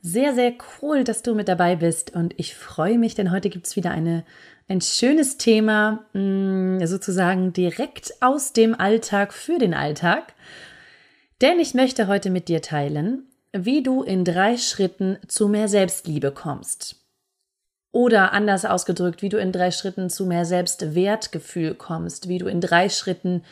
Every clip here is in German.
Sehr, sehr cool, dass du mit dabei bist und ich freue mich, denn heute gibt es wieder eine, ein schönes Thema, mm, sozusagen direkt aus dem Alltag für den Alltag. Denn ich möchte heute mit dir teilen, wie du in drei Schritten zu mehr Selbstliebe kommst. Oder anders ausgedrückt, wie du in drei Schritten zu mehr Selbstwertgefühl kommst, wie du in drei Schritten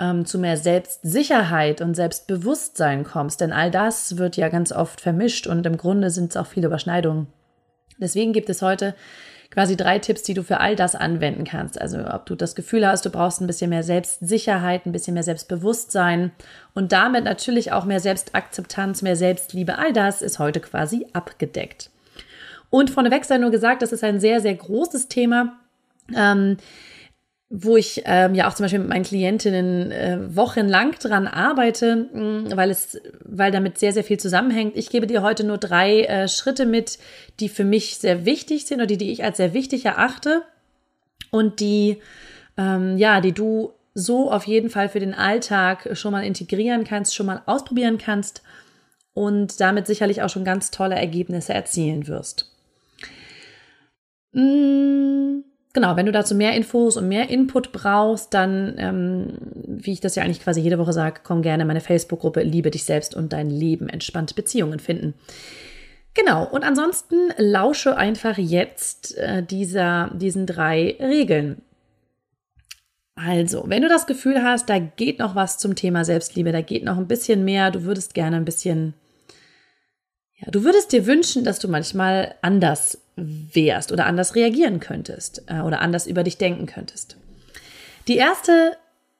ähm, zu mehr Selbstsicherheit und Selbstbewusstsein kommst. Denn all das wird ja ganz oft vermischt und im Grunde sind es auch viele Überschneidungen. Deswegen gibt es heute quasi drei Tipps, die du für all das anwenden kannst. Also ob du das Gefühl hast, du brauchst ein bisschen mehr Selbstsicherheit, ein bisschen mehr Selbstbewusstsein und damit natürlich auch mehr Selbstakzeptanz, mehr Selbstliebe. All das ist heute quasi abgedeckt. Und vorneweg sei nur gesagt, das ist ein sehr, sehr großes Thema. Ähm, wo ich ähm, ja auch zum Beispiel mit meinen Klientinnen äh, wochenlang dran arbeite, mh, mm, weil es, weil damit sehr, sehr viel zusammenhängt. Ich gebe dir heute nur drei äh, Schritte mit, die für mich sehr wichtig sind oder die, die ich als sehr wichtig erachte und die, ähm, ja, die du so auf jeden Fall für den Alltag schon mal integrieren kannst, schon mal ausprobieren kannst und damit sicherlich auch schon ganz tolle Ergebnisse erzielen wirst. Mmh genau, wenn du dazu mehr Infos und mehr Input brauchst, dann, ähm, wie ich das ja eigentlich quasi jede Woche sage, komm gerne in meine Facebook-Gruppe Liebe dich selbst und dein Leben, entspannte Beziehungen finden. Genau, und ansonsten lausche einfach jetzt äh, dieser, diesen drei Regeln. Also, wenn du das Gefühl hast, da geht noch was zum Thema Selbstliebe, da geht noch ein bisschen mehr, du würdest gerne ein bisschen, ja, du würdest dir wünschen, dass du manchmal anders wärst oder anders reagieren könntest äh, oder anders über dich denken könntest. Die erste,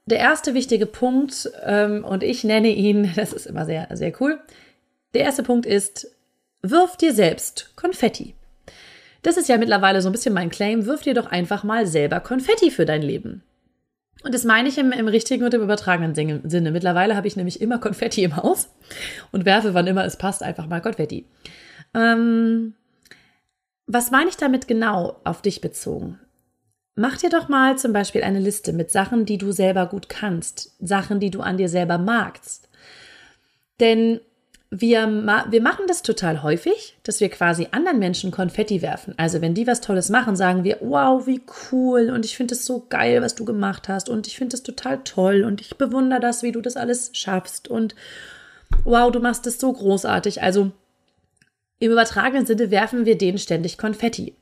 der erste wichtige Punkt, ähm, und ich nenne ihn, das ist immer sehr, sehr cool, der erste Punkt ist, wirf dir selbst Konfetti. Das ist ja mittlerweile so ein bisschen mein Claim, wirf dir doch einfach mal selber Konfetti für dein Leben. Und das meine ich im, im richtigen und im übertragenen Sinne. Mittlerweile habe ich nämlich immer Konfetti im Haus und werfe, wann immer es passt, einfach mal Konfetti. Ähm, was meine ich damit genau auf dich bezogen? Mach dir doch mal zum Beispiel eine Liste mit Sachen, die du selber gut kannst, Sachen, die du an dir selber magst. Denn wir, wir machen das total häufig, dass wir quasi anderen Menschen Konfetti werfen. Also wenn die was Tolles machen, sagen wir, wow, wie cool und ich finde es so geil, was du gemacht hast und ich finde es total toll und ich bewundere das, wie du das alles schaffst und wow, du machst es so großartig. Also im übertragenen Sinne werfen wir denen ständig Konfetti.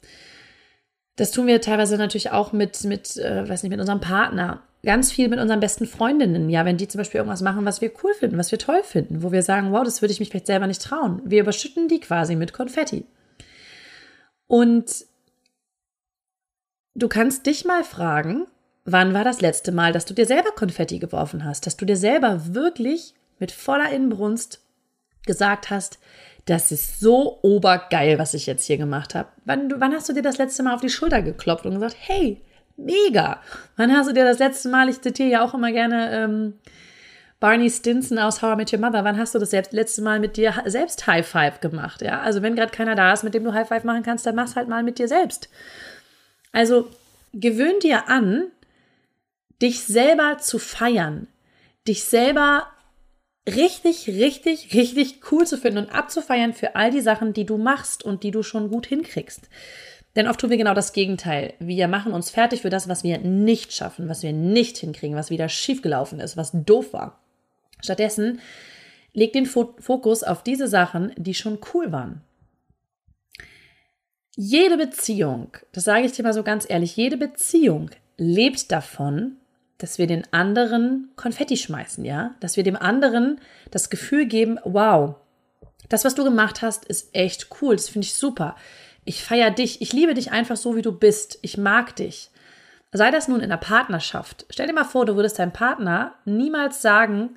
Das tun wir teilweise natürlich auch mit, mit, äh, weiß nicht, mit unserem Partner. Ganz viel mit unseren besten Freundinnen. Ja, wenn die zum Beispiel irgendwas machen, was wir cool finden, was wir toll finden, wo wir sagen, wow, das würde ich mich vielleicht selber nicht trauen. Wir überschütten die quasi mit Konfetti. Und du kannst dich mal fragen, wann war das letzte Mal, dass du dir selber Konfetti geworfen hast, dass du dir selber wirklich mit voller Inbrunst gesagt hast, das ist so obergeil, was ich jetzt hier gemacht habe. Wann, wann hast du dir das letzte Mal auf die Schulter geklopft und gesagt, hey, mega? Wann hast du dir das letzte Mal, ich zitiere ja auch immer gerne ähm, Barney Stinson aus How I Met Your Mother, wann hast du das selbst, letzte Mal mit dir selbst High Five gemacht? Ja, also wenn gerade keiner da ist, mit dem du High Five machen kannst, dann mach's halt mal mit dir selbst. Also gewöhn dir an, dich selber zu feiern, dich selber richtig, richtig, richtig cool zu finden und abzufeiern für all die Sachen, die du machst und die du schon gut hinkriegst. Denn oft tun wir genau das Gegenteil. Wir machen uns fertig für das, was wir nicht schaffen, was wir nicht hinkriegen, was wieder schiefgelaufen ist, was doof war. Stattdessen leg den Fokus auf diese Sachen, die schon cool waren. Jede Beziehung, das sage ich dir mal so ganz ehrlich, jede Beziehung lebt davon, dass wir den anderen Konfetti schmeißen, ja? Dass wir dem anderen das Gefühl geben, wow, das, was du gemacht hast, ist echt cool, das finde ich super. Ich feiere dich, ich liebe dich einfach so, wie du bist. Ich mag dich. Sei das nun in der Partnerschaft. Stell dir mal vor, du würdest deinem Partner niemals sagen,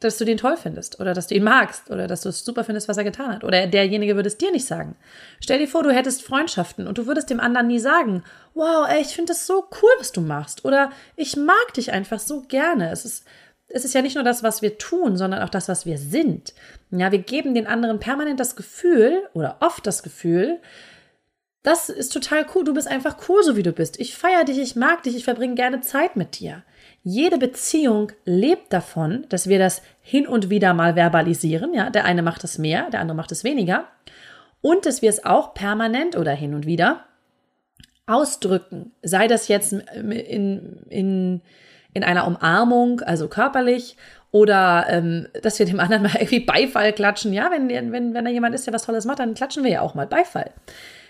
dass du den toll findest oder dass du ihn magst oder dass du es super findest, was er getan hat. Oder derjenige würde es dir nicht sagen. Stell dir vor, du hättest Freundschaften und du würdest dem anderen nie sagen, wow, ey, ich finde das so cool, was du machst. Oder ich mag dich einfach so gerne. Es ist, es ist ja nicht nur das, was wir tun, sondern auch das, was wir sind. Ja, wir geben den anderen permanent das Gefühl oder oft das Gefühl, das ist total cool. Du bist einfach cool, so wie du bist. Ich feiere dich, ich mag dich, ich verbringe gerne Zeit mit dir. Jede Beziehung lebt davon, dass wir das hin und wieder mal verbalisieren. Ja, der eine macht es mehr, der andere macht es weniger. Und dass wir es auch permanent oder hin und wieder ausdrücken. Sei das jetzt in, in, in einer Umarmung, also körperlich, oder ähm, dass wir dem anderen mal irgendwie Beifall klatschen. Ja, wenn, wenn, wenn da jemand ist, der was Tolles macht, dann klatschen wir ja auch mal Beifall.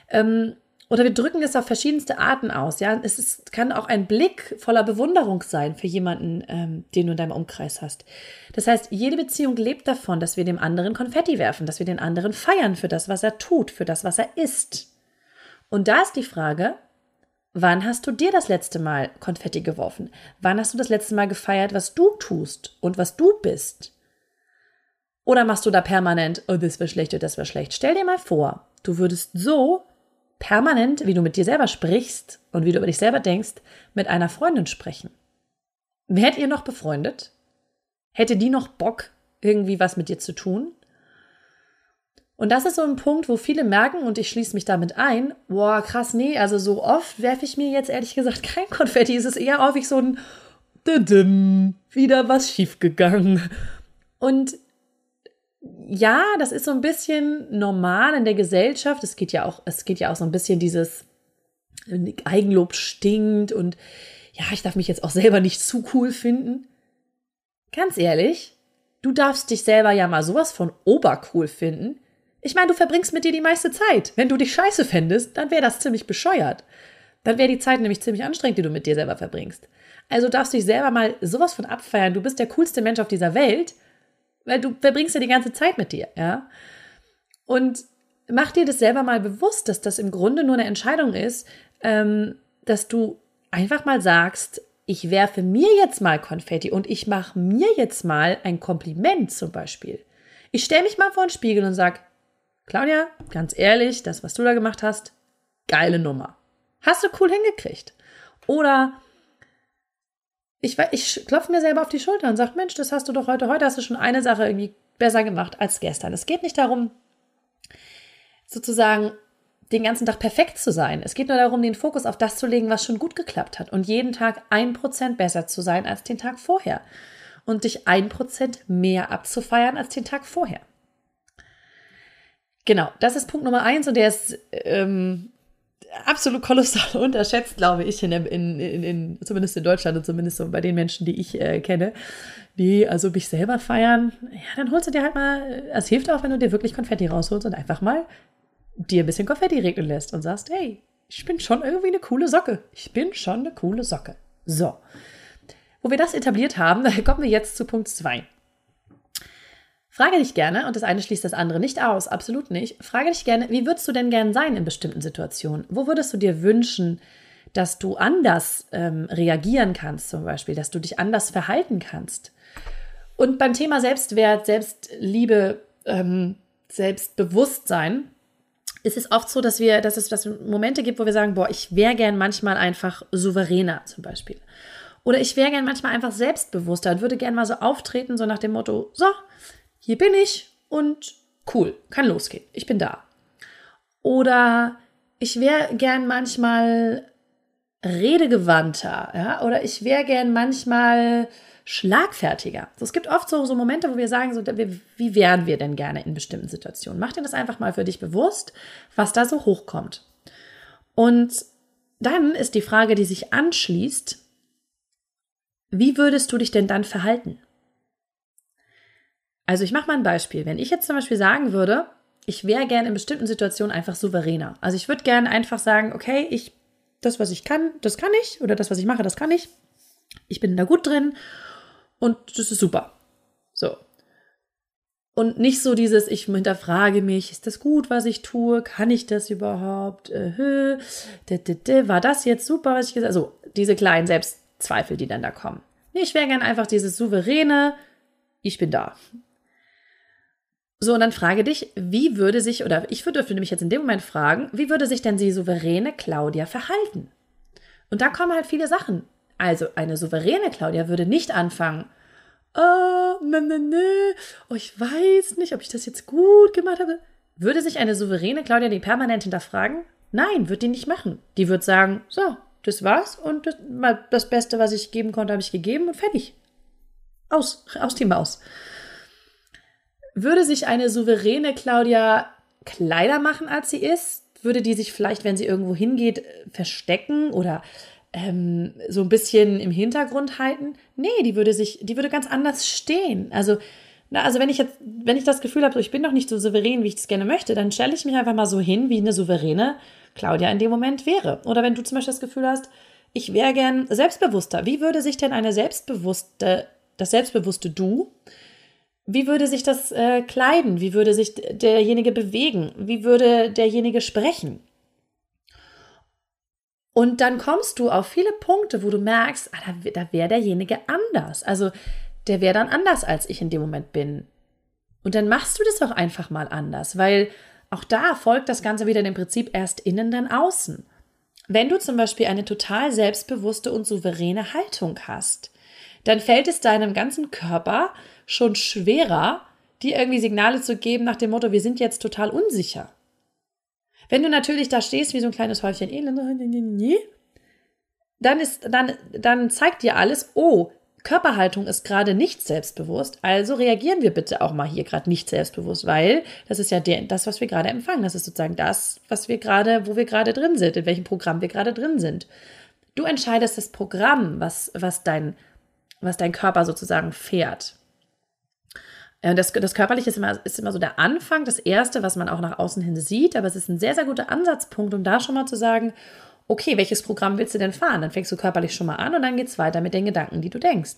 Ähm, oder wir drücken es auf verschiedenste Arten aus. Ja, es ist, kann auch ein Blick voller Bewunderung sein für jemanden, ähm, den du in deinem Umkreis hast. Das heißt, jede Beziehung lebt davon, dass wir dem anderen Konfetti werfen, dass wir den anderen feiern für das, was er tut, für das, was er ist. Und da ist die Frage, wann hast du dir das letzte Mal Konfetti geworfen? Wann hast du das letzte Mal gefeiert, was du tust und was du bist? Oder machst du da permanent, oh, das war schlecht, das war schlecht? Stell dir mal vor, du würdest so permanent, wie du mit dir selber sprichst und wie du über dich selber denkst, mit einer Freundin sprechen. Wärt ihr noch befreundet? Hätte die noch Bock, irgendwie was mit dir zu tun? Und das ist so ein Punkt, wo viele merken, und ich schließe mich damit ein, boah, krass, nee, also so oft werfe ich mir jetzt ehrlich gesagt kein Konfetti. Es ist eher häufig so ein wieder was schiefgegangen. Und ja, das ist so ein bisschen normal in der Gesellschaft. Es geht ja auch, es geht ja auch so ein bisschen dieses Eigenlob stinkt und ja, ich darf mich jetzt auch selber nicht zu cool finden. Ganz ehrlich, du darfst dich selber ja mal sowas von obercool finden. Ich meine, du verbringst mit dir die meiste Zeit. Wenn du dich scheiße fändest, dann wäre das ziemlich bescheuert. Dann wäre die Zeit nämlich ziemlich anstrengend, die du mit dir selber verbringst. Also darfst du dich selber mal sowas von abfeiern. Du bist der coolste Mensch auf dieser Welt weil du verbringst ja die ganze Zeit mit dir, ja. Und mach dir das selber mal bewusst, dass das im Grunde nur eine Entscheidung ist, ähm, dass du einfach mal sagst, ich werfe mir jetzt mal Konfetti und ich mache mir jetzt mal ein Kompliment zum Beispiel. Ich stelle mich mal vor den Spiegel und sage, Claudia, ganz ehrlich, das, was du da gemacht hast, geile Nummer. Hast du cool hingekriegt. Oder ich, ich klopfe mir selber auf die Schulter und sage, Mensch, das hast du doch heute, heute hast du schon eine Sache irgendwie besser gemacht als gestern. Es geht nicht darum, sozusagen den ganzen Tag perfekt zu sein. Es geht nur darum, den Fokus auf das zu legen, was schon gut geklappt hat und jeden Tag ein Prozent besser zu sein als den Tag vorher und dich ein Prozent mehr abzufeiern als den Tag vorher. Genau, das ist Punkt Nummer eins und der ist ähm, absolut kolossal unterschätzt, glaube ich, in, in, in, in, zumindest in Deutschland und zumindest so bei den Menschen, die ich äh, kenne, die also mich selber feiern. Ja, dann holst du dir halt mal, es hilft auch, wenn du dir wirklich Konfetti rausholst und einfach mal dir ein bisschen Konfetti regnen lässt und sagst, hey, ich bin schon irgendwie eine coole Socke. Ich bin schon eine coole Socke. So. Wo wir das etabliert haben, kommen wir jetzt zu Punkt 2. Frage dich gerne, und das eine schließt das andere nicht aus, absolut nicht. Frage dich gerne, wie würdest du denn gern sein in bestimmten Situationen? Wo würdest du dir wünschen, dass du anders ähm, reagieren kannst, zum Beispiel, dass du dich anders verhalten kannst? Und beim Thema Selbstwert, Selbstliebe, ähm, Selbstbewusstsein ist es oft so, dass wir, dass es, dass es Momente gibt, wo wir sagen, boah, ich wäre gern manchmal einfach souveräner, zum Beispiel. Oder ich wäre gern manchmal einfach selbstbewusster und würde gern mal so auftreten, so nach dem Motto, so, hier bin ich und cool, kann losgehen, ich bin da. Oder ich wäre gern manchmal redegewandter, ja, oder ich wäre gern manchmal schlagfertiger. So, es gibt oft so, so Momente, wo wir sagen, so, wie wären wir denn gerne in bestimmten Situationen? Mach dir das einfach mal für dich bewusst, was da so hochkommt. Und dann ist die Frage, die sich anschließt, wie würdest du dich denn dann verhalten? Also ich mache mal ein Beispiel. Wenn ich jetzt zum Beispiel sagen würde, ich wäre gern in bestimmten Situationen einfach souveräner. Also ich würde gern einfach sagen, okay, ich, das, was ich kann, das kann ich. Oder das, was ich mache, das kann ich. Ich bin da gut drin und das ist super. So. Und nicht so dieses, ich hinterfrage mich, ist das gut, was ich tue? Kann ich das überhaupt? Äh, war das jetzt super, was ich gesagt habe? Also diese kleinen Selbstzweifel, die dann da kommen. Ich wäre gern einfach dieses souveräne, ich bin da. So, und dann frage dich, wie würde sich, oder ich dürfte nämlich jetzt in dem Moment fragen, wie würde sich denn die souveräne Claudia verhalten? Und da kommen halt viele Sachen. Also, eine souveräne Claudia würde nicht anfangen, oh, ne, ne, ne, oh, ich weiß nicht, ob ich das jetzt gut gemacht habe. Würde sich eine souveräne Claudia die permanent hinterfragen? Nein, wird die nicht machen. Die wird sagen, so, das war's und das, das Beste, was ich geben konnte, habe ich gegeben und fertig. Aus, aus die Maus. Würde sich eine souveräne Claudia Kleider machen, als sie ist? Würde die sich vielleicht, wenn sie irgendwo hingeht, verstecken oder ähm, so ein bisschen im Hintergrund halten? Nee, die würde sich, die würde ganz anders stehen. Also, na, also wenn ich jetzt, wenn ich das Gefühl habe, ich bin noch nicht so souverän, wie ich es gerne möchte, dann stelle ich mich einfach mal so hin, wie eine souveräne Claudia in dem Moment wäre. Oder wenn du zum Beispiel das Gefühl hast, ich wäre gern selbstbewusster. Wie würde sich denn eine selbstbewusste, das selbstbewusste Du, wie würde sich das äh, kleiden? Wie würde sich derjenige bewegen? Wie würde derjenige sprechen? Und dann kommst du auf viele Punkte, wo du merkst, ah, da, da wäre derjenige anders. Also der wäre dann anders, als ich in dem Moment bin. Und dann machst du das auch einfach mal anders, weil auch da folgt das Ganze wieder dem Prinzip erst innen, dann außen. Wenn du zum Beispiel eine total selbstbewusste und souveräne Haltung hast, dann fällt es deinem ganzen Körper schon schwerer, dir irgendwie Signale zu geben nach dem Motto, wir sind jetzt total unsicher. Wenn du natürlich da stehst wie so ein kleines Häufchen dann ist, dann, dann zeigt dir alles, oh, Körperhaltung ist gerade nicht selbstbewusst, also reagieren wir bitte auch mal hier gerade nicht selbstbewusst, weil das ist ja der, das, was wir gerade empfangen. Das ist sozusagen das, was wir gerade, wo wir gerade drin sind, in welchem Programm wir gerade drin sind. Du entscheidest das Programm, was, was, dein, was dein Körper sozusagen fährt. Äh, das, das Körperliche ist immer, ist immer so der Anfang, das Erste, was man auch nach außen hin sieht, aber es ist ein sehr, sehr guter Ansatzpunkt, um da schon mal zu sagen, okay, welches Programm willst du denn fahren? Dann fängst du körperlich schon mal an und dann geht es weiter mit den Gedanken, die du denkst.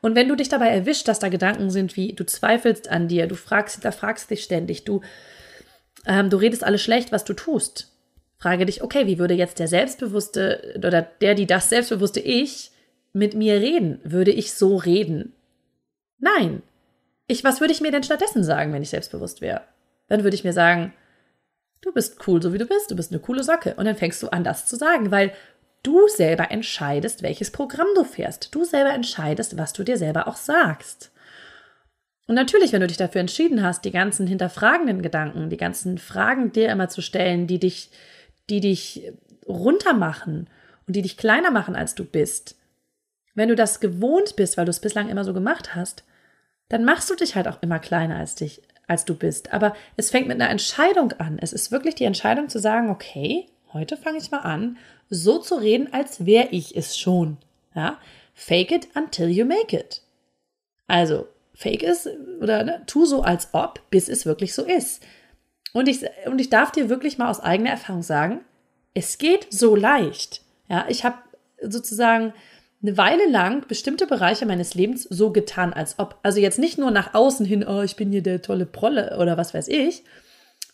Und wenn du dich dabei erwischt, dass da Gedanken sind wie, du zweifelst an dir, du fragst, da fragst dich ständig, du, ähm, du redest alles schlecht, was du tust, frage dich, okay, wie würde jetzt der selbstbewusste oder der, die das selbstbewusste Ich mit mir reden? Würde ich so reden? Nein, ich, was würde ich mir denn stattdessen sagen, wenn ich selbstbewusst wäre? Dann würde ich mir sagen, du bist cool, so wie du bist, du bist eine coole Socke. Und dann fängst du an, das zu sagen, weil du selber entscheidest, welches Programm du fährst. Du selber entscheidest, was du dir selber auch sagst. Und natürlich, wenn du dich dafür entschieden hast, die ganzen hinterfragenden Gedanken, die ganzen Fragen dir immer zu stellen, die dich, die dich runtermachen und die dich kleiner machen, als du bist, wenn du das gewohnt bist, weil du es bislang immer so gemacht hast, dann machst du dich halt auch immer kleiner als dich, als du bist. Aber es fängt mit einer Entscheidung an. Es ist wirklich die Entscheidung zu sagen, okay, heute fange ich mal an, so zu reden, als wäre ich es schon. Ja? Fake it until you make it. Also, fake es oder ne, tu so als ob, bis es wirklich so ist. Und ich, und ich darf dir wirklich mal aus eigener Erfahrung sagen, es geht so leicht. Ja, ich habe sozusagen eine Weile lang bestimmte Bereiche meines Lebens so getan, als ob. Also jetzt nicht nur nach außen hin, oh, ich bin hier der tolle Prolle oder was weiß ich.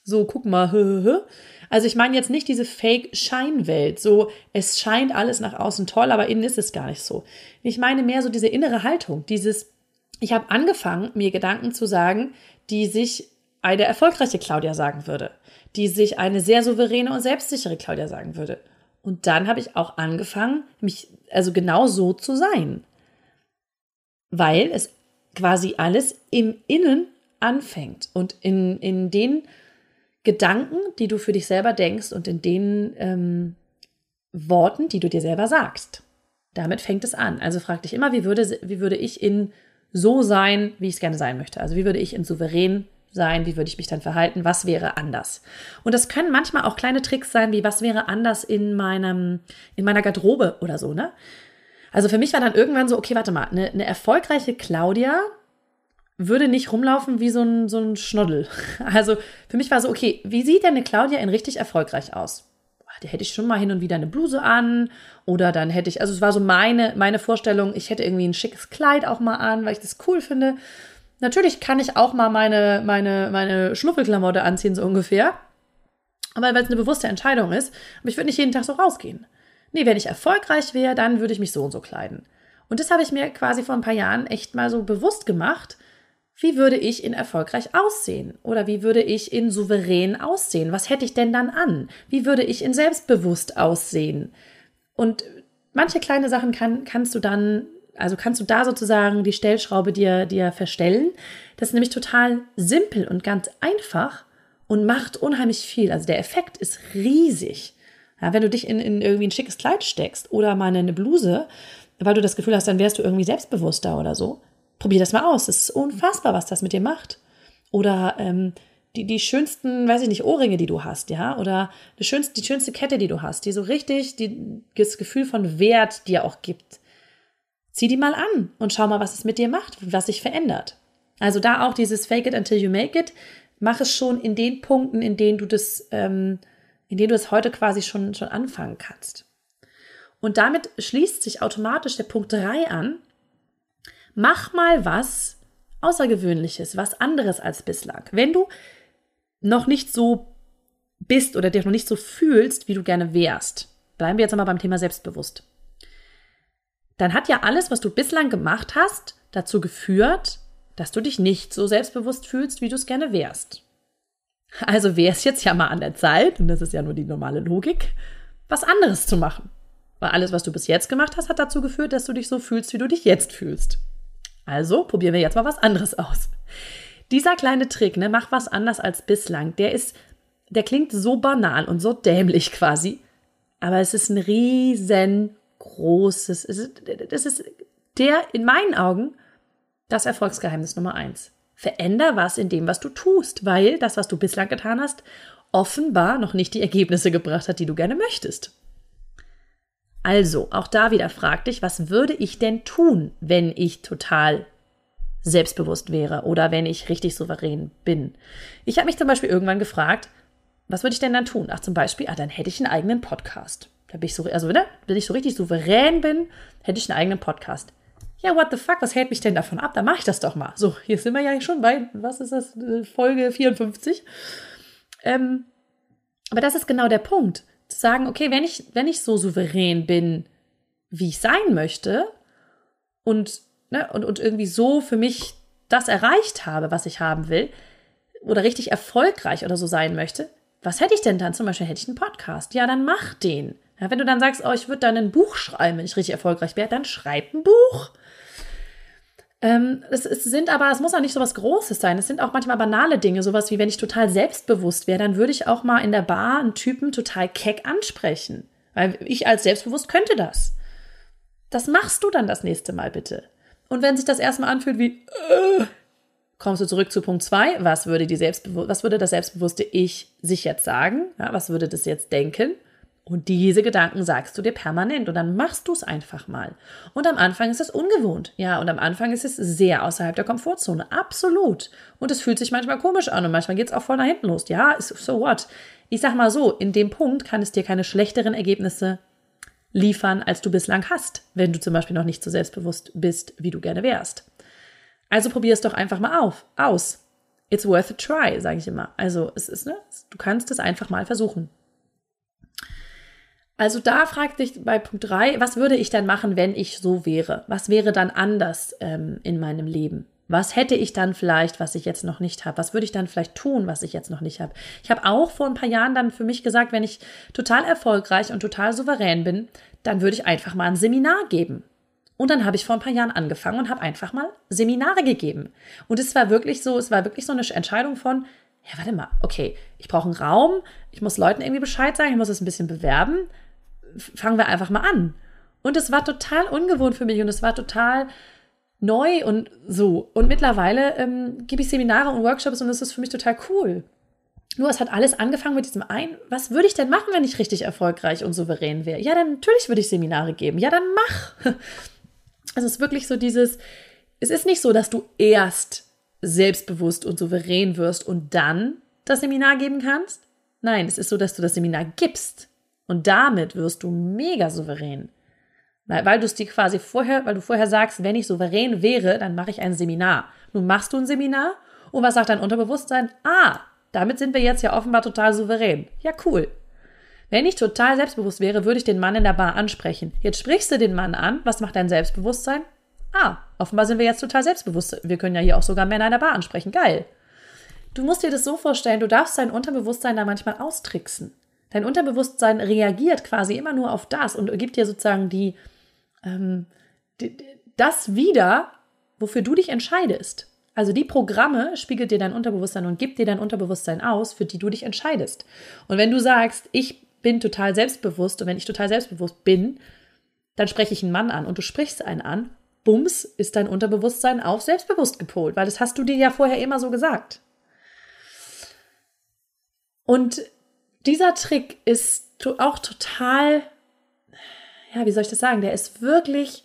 So, guck mal, hö, hö. Also ich meine jetzt nicht diese Fake-Scheinwelt, so es scheint alles nach außen toll, aber innen ist es gar nicht so. Ich meine mehr so diese innere Haltung, dieses, ich habe angefangen, mir Gedanken zu sagen, die sich eine erfolgreiche Claudia sagen würde, die sich eine sehr souveräne und selbstsichere Claudia sagen würde. Und dann habe ich auch angefangen, mich also genau so zu sein. Weil es quasi alles im Innen anfängt und in, in den Gedanken, die du für dich selber denkst und in den ähm, Worten, die du dir selber sagst. Damit fängt es an. Also frag dich immer, wie würde, wie würde ich in so sein, wie ich es gerne sein möchte. Also wie würde ich in souverän sein? Wie würde ich mich dann verhalten? Was wäre anders? Und das können manchmal auch kleine Tricks sein, wie was wäre anders in meinem, in meiner Garderobe oder so, ne? Also für mich war dann irgendwann so, okay, warte mal, eine, eine erfolgreiche Claudia würde nicht rumlaufen wie so ein, so ein Schnoddel. Also für mich war so, okay, wie sieht denn eine Claudia in richtig erfolgreich aus? Da hätte ich schon mal hin und wieder eine Bluse an oder dann hätte ich, also es war so meine, meine Vorstellung, ich hätte irgendwie ein schickes Kleid auch mal an, weil ich das cool finde. Natürlich kann ich auch mal meine, meine, meine Schnuffelklamotte anziehen, so ungefähr. Aber weil es eine bewusste Entscheidung ist. Aber ich würde nicht jeden Tag so rausgehen. Nee, wenn ich erfolgreich wäre, dann würde ich mich so und so kleiden. Und das habe ich mir quasi vor ein paar Jahren echt mal so bewusst gemacht. Wie würde ich in erfolgreich aussehen? Oder wie würde ich in souverän aussehen? Was hätte ich denn dann an? Wie würde ich in selbstbewusst aussehen? Und manche kleine Sachen kann, kannst du dann, also kannst du da sozusagen die Stellschraube dir, dir verstellen. Das ist nämlich total simpel und ganz einfach und macht unheimlich viel. Also der Effekt ist riesig. Ja, wenn du dich in, in irgendwie ein schickes Kleid steckst oder mal eine Bluse, weil du das Gefühl hast, dann wärst du irgendwie selbstbewusster oder so, probier das mal aus. Es ist unfassbar, was das mit dir macht. Oder ähm, die, die schönsten, weiß ich nicht, Ohrringe, die du hast, ja, oder die schönste, die schönste Kette, die du hast, die so richtig die, das Gefühl von Wert dir auch gibt. Zieh die mal an und schau mal, was es mit dir macht, was sich verändert. Also da auch dieses Fake it until you make it, mach es schon in den Punkten, in denen du das, ähm, in denen du es heute quasi schon, schon anfangen kannst. Und damit schließt sich automatisch der Punkt 3 an. Mach mal was Außergewöhnliches, was anderes als bislang. Wenn du noch nicht so bist oder dich noch nicht so fühlst, wie du gerne wärst, bleiben wir jetzt einmal beim Thema selbstbewusst, dann hat ja alles, was du bislang gemacht hast, dazu geführt, dass du dich nicht so selbstbewusst fühlst, wie du es gerne wärst. Also wäre es jetzt ja mal an der Zeit, und das ist ja nur die normale Logik, was anderes zu machen. Weil alles, was du bis jetzt gemacht hast, hat dazu geführt, dass du dich so fühlst, wie du dich jetzt fühlst. Also probieren wir jetzt mal was anderes aus. Dieser kleine Trick, ne, mach was anders als bislang, der ist, der klingt so banal und so dämlich quasi, aber es ist ein riesengroßes, es ist, das ist der, in meinen Augen, das Erfolgsgeheimnis Nummer eins. Veränder was in dem, was du tust, weil das, was du bislang getan hast, offenbar noch nicht die Ergebnisse gebracht hat, die du gerne möchtest. Also, auch da wieder frag dich, was würde ich denn tun, wenn ich total selbstbewusst wäre oder wenn ich richtig souverän bin. Ich habe mich zum Beispiel irgendwann gefragt, was würde ich denn dann tun? Ach, zum Beispiel, ah, dann hätte ich einen eigenen Podcast. Da bin ich so, also, ne, wenn ich so richtig souverän bin, hätte ich einen eigenen Podcast. Ja, what the fuck, was hält mich denn davon ab? Dann mache ich das doch mal. So, hier sind wir ja schon bei, was ist das, Folge 54. Ähm, aber das ist genau der Punkt. Zu sagen, okay, wenn ich, wenn ich so souverän bin, wie ich sein möchte und ne, und, und irgendwie so für mich das erreicht habe, was ich haben will, oder richtig erfolgreich oder so sein möchte, was hätte ich denn dann? Zum Beispiel hätte ich einen Podcast. Ja, dann mach den. Ja, wenn du dann sagst, oh, ich würde dann ein Buch schreiben, wenn ich richtig erfolgreich wäre, dann schreib ein Buch. Ähm, es, es, sind aber, es muss auch nicht so was Großes sein. Es sind auch manchmal banale Dinge, sowas wie wenn ich total selbstbewusst wäre, dann würde ich auch mal in der Bar einen Typen total keck ansprechen. Weil ich als selbstbewusst könnte das. Das machst du dann das nächste Mal bitte. Und wenn sich das erstmal anfühlt wie, äh, kommst du zurück zu Punkt 2, was würde was würde das selbstbewusste Ich sich jetzt sagen? Ja, was würde das jetzt denken? Und diese Gedanken sagst du dir permanent und dann machst du es einfach mal. Und am Anfang ist es ungewohnt. Ja, und am Anfang ist es sehr außerhalb der Komfortzone. Absolut. Und es fühlt sich manchmal komisch an und manchmal geht es auch voll nach hinten los. Ja, so what? Ich sag mal so, in dem Punkt kann es dir keine schlechteren Ergebnisse liefern, als du bislang hast, wenn du zum Beispiel noch nicht so selbstbewusst bist, wie du gerne wärst. Also probier es doch einfach mal auf, aus. It's worth a try, sage ich immer. Also es ist, ne, du kannst es einfach mal versuchen. Also da frag dich bei Punkt 3, was würde ich denn machen, wenn ich so wäre? Was wäre dann anders ähm, in meinem Leben? Was hätte ich dann vielleicht, was ich jetzt noch nicht habe? Was würde ich dann vielleicht tun, was ich jetzt noch nicht habe? Ich habe auch vor ein paar Jahren dann für mich gesagt, wenn ich total erfolgreich und total souverän bin, dann würde ich einfach mal ein Seminar geben. Und dann habe ich vor ein paar Jahren angefangen und habe einfach mal Seminare gegeben. Und es war wirklich so, es war wirklich so eine Entscheidung von, ja, warte mal, okay, ich brauche einen Raum, ich muss Leuten irgendwie Bescheid sagen, ich muss es ein bisschen bewerben. Fangen wir einfach mal an. Und es war total ungewohnt für mich und es war total neu und so. Und mittlerweile ähm, gebe ich Seminare und Workshops und das ist für mich total cool. Nur es hat alles angefangen mit diesem ein, was würde ich denn machen, wenn ich richtig erfolgreich und souverän wäre? Ja, dann natürlich würde ich Seminare geben. Ja, dann mach. Also es ist wirklich so dieses, es ist nicht so, dass du erst selbstbewusst und souverän wirst und dann das Seminar geben kannst. Nein, es ist so, dass du das Seminar gibst und damit wirst du mega souverän. Weil, du es dir quasi vorher, weil du vorher sagst, wenn ich souverän wäre, dann mache ich ein Seminar. Nun machst du ein Seminar und was sagt dein Unterbewusstsein? Ah, damit sind wir jetzt ja offenbar total souverän. Ja, cool. Wenn ich total selbstbewusst wäre, würde ich den Mann in der Bar ansprechen. Jetzt sprichst du den Mann an. Was macht dein Selbstbewusstsein? Ah, offenbar sind wir jetzt total selbstbewusst. Wir können ja hier auch sogar Männer in der Bar ansprechen. Geil. Du musst dir das so vorstellen, du darfst dein Unterbewusstsein da manchmal austricksen. Dein Unterbewusstsein reagiert quasi immer nur auf das und gibt dir sozusagen die, ähm, die das wieder, wofür du dich entscheidest. Also die Programme spiegelt dir dein Unterbewusstsein und gibt dir dein Unterbewusstsein aus, für die du dich entscheidest. Und wenn du sagst, ich bin total selbstbewusst und wenn ich total selbstbewusst bin, dann spreche ich einen Mann an und du sprichst einen an, bums, ist dein Unterbewusstsein auf selbstbewusst gepolt, weil das hast du dir ja vorher immer so gesagt. Und dieser Trick ist auch total, ja, wie soll ich das sagen, der ist wirklich,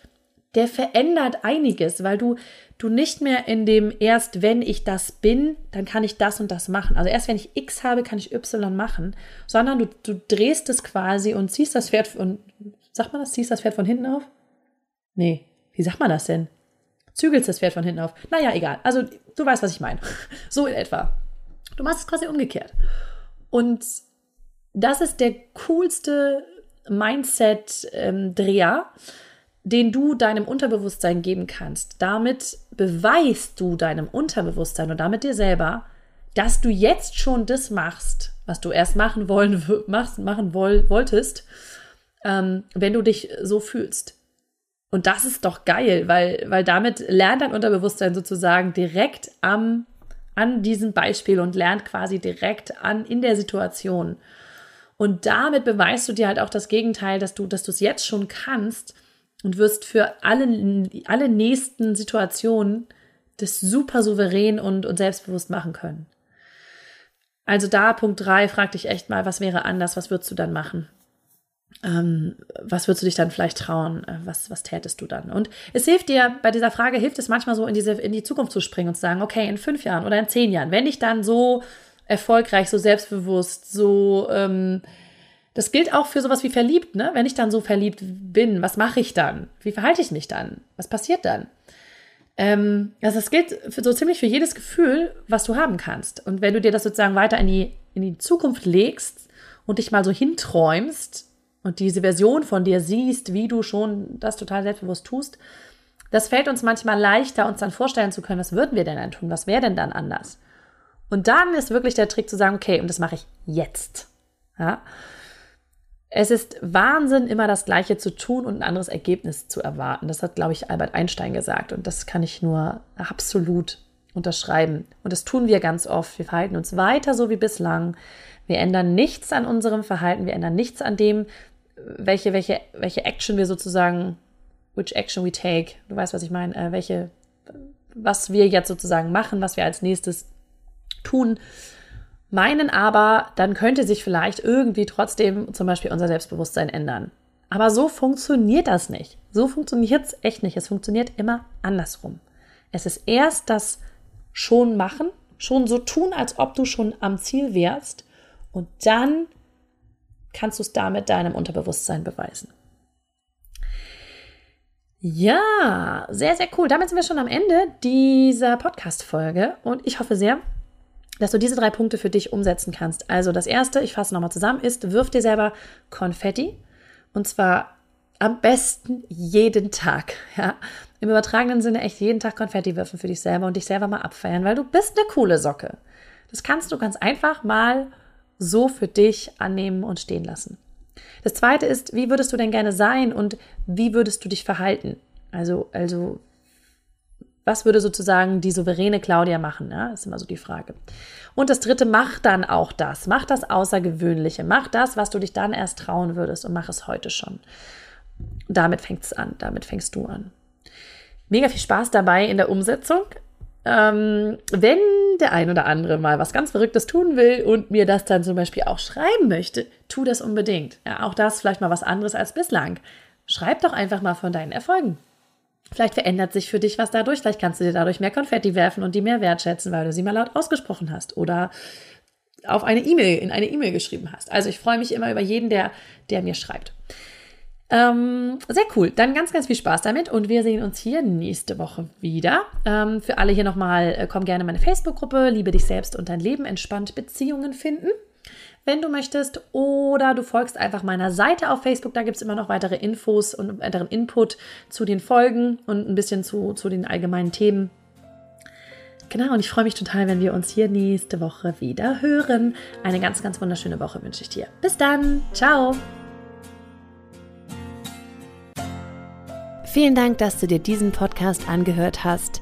der verändert einiges, weil du, du nicht mehr in dem erst, wenn ich das bin, dann kann ich das und das machen. Also erst wenn ich X habe, kann ich Y machen, sondern du, du drehst es quasi und ziehst das Pferd von, sagt man das, ziehst das Pferd von hinten auf? Nee, wie sagt man das denn? Zügelst das Pferd von hinten auf. Naja, egal. Also du weißt, was ich meine. So in etwa. Du machst es quasi umgekehrt. Und das ist der coolste Mindset-Dreher, ähm, den du deinem Unterbewusstsein geben kannst. Damit beweist du deinem Unterbewusstsein und damit dir selber, dass du jetzt schon das machst, was du erst machen wollen, machst, machen woll, wolltest, ähm, wenn du dich so fühlst. Und das ist doch geil, weil, weil damit lernt dein Unterbewusstsein sozusagen direkt am, an diesem Beispiel und lernt quasi direkt an in der Situation. Und damit beweist du dir halt auch das Gegenteil, dass du, dass du es jetzt schon kannst und wirst für alle, alle nächsten Situationen das super souverän und, und selbstbewusst machen können. Also da Punkt drei frag dich echt mal, was wäre anders, was würdest du dann machen? Ähm, was würdest du dich dann vielleicht trauen? Äh, was, was tätest du dann? Und es hilft dir, bei dieser Frage hilft es manchmal so, in, diese, in die Zukunft zu springen und zu sagen, okay, in fünf Jahren oder in zehn Jahren, wenn ich dann so erfolgreich, so selbstbewusst, so ähm, das gilt auch für sowas wie verliebt, ne? Wenn ich dann so verliebt bin, was mache ich dann? Wie verhalte ich mich dann? Was passiert dann? Ähm, also das gilt für, so ziemlich für jedes Gefühl, was du haben kannst. Und wenn du dir das sozusagen weiter in die, in die Zukunft legst und dich mal so hinträumst und diese Version von dir siehst, wie du schon das total selbstbewusst tust, das fällt uns manchmal leichter, uns dann vorstellen zu können, was würden wir denn dann tun? Was wäre denn dann anders? Und dann ist wirklich der Trick zu sagen, okay, und das mache ich jetzt. Ja? Es ist Wahnsinn, immer das Gleiche zu tun und ein anderes Ergebnis zu erwarten. Das hat, glaube ich, Albert Einstein gesagt. Und das kann ich nur absolut unterschreiben. Und das tun wir ganz oft. Wir verhalten uns weiter so wie bislang. Wir ändern nichts an unserem Verhalten. Wir ändern nichts an dem, welche, welche, welche Action wir sozusagen, which action we take. Du weißt, was ich meine. Äh, welche, was wir jetzt sozusagen machen, was wir als nächstes tun meinen aber, dann könnte sich vielleicht irgendwie trotzdem zum Beispiel unser Selbstbewusstsein ändern. Aber so funktioniert das nicht. So funktioniert es echt nicht. Es funktioniert immer andersrum. Es ist erst das schon machen, schon so tun, als ob du schon am Ziel wärst und dann kannst du es damit deinem Unterbewusstsein beweisen. Ja, sehr, sehr cool. Damit sind wir schon am Ende dieser Podcast-Folge und ich hoffe sehr, dass du diese drei Punkte für dich umsetzen kannst. Also das erste, ich fasse nochmal zusammen, ist, wirf dir selber Konfetti und zwar am besten jeden Tag. Ja? Im übertragenen Sinne echt jeden Tag Konfetti werfen für dich selber und dich selber mal abfeiern, weil du bist eine coole Socke. Das kannst du ganz einfach mal so für dich annehmen und stehen lassen. Das zweite ist, wie würdest du denn gerne sein und wie würdest du dich verhalten? Also, also was würde sozusagen die souveräne Claudia machen? Ja, ist immer so die Frage. Und das dritte, mach dann auch das. Mach das Außergewöhnliche. Mach das, was du dich dann erst trauen würdest und mach es heute schon. Damit fängt es an. Damit fängst du an. Mega viel Spaß dabei in der Umsetzung. Ähm, wenn der ein oder andere mal was ganz Verrücktes tun will und mir das dann zum Beispiel auch schreiben möchte, tu das unbedingt. Ja, auch das vielleicht mal was anderes als bislang. Schreib doch einfach mal von deinen Erfolgen. Vielleicht verändert sich für dich was dadurch. Vielleicht kannst du dir dadurch mehr Konfetti werfen und die mehr wertschätzen, weil du sie mal laut ausgesprochen hast oder auf eine E-Mail, in eine E-Mail geschrieben hast. Also ich freue mich immer über jeden, der, der mir schreibt. Ähm, sehr cool. Dann ganz, ganz viel Spaß damit und wir sehen uns hier nächste Woche wieder. Ähm, für alle hier nochmal, äh, komm gerne in meine Facebook-Gruppe, liebe dich selbst und dein Leben, entspannt Beziehungen finden. Wenn du möchtest. Oder du folgst einfach meiner Seite auf Facebook. Da gibt es immer noch weitere Infos und weiteren Input zu den Folgen und ein bisschen zu, zu den allgemeinen Themen. Genau, und ich freue mich total, wenn wir uns hier nächste Woche wieder hören. Eine ganz, ganz wunderschöne Woche wünsche ich dir. Bis dann. Ciao. Vielen Dank, dass du dir diesen Podcast angehört hast.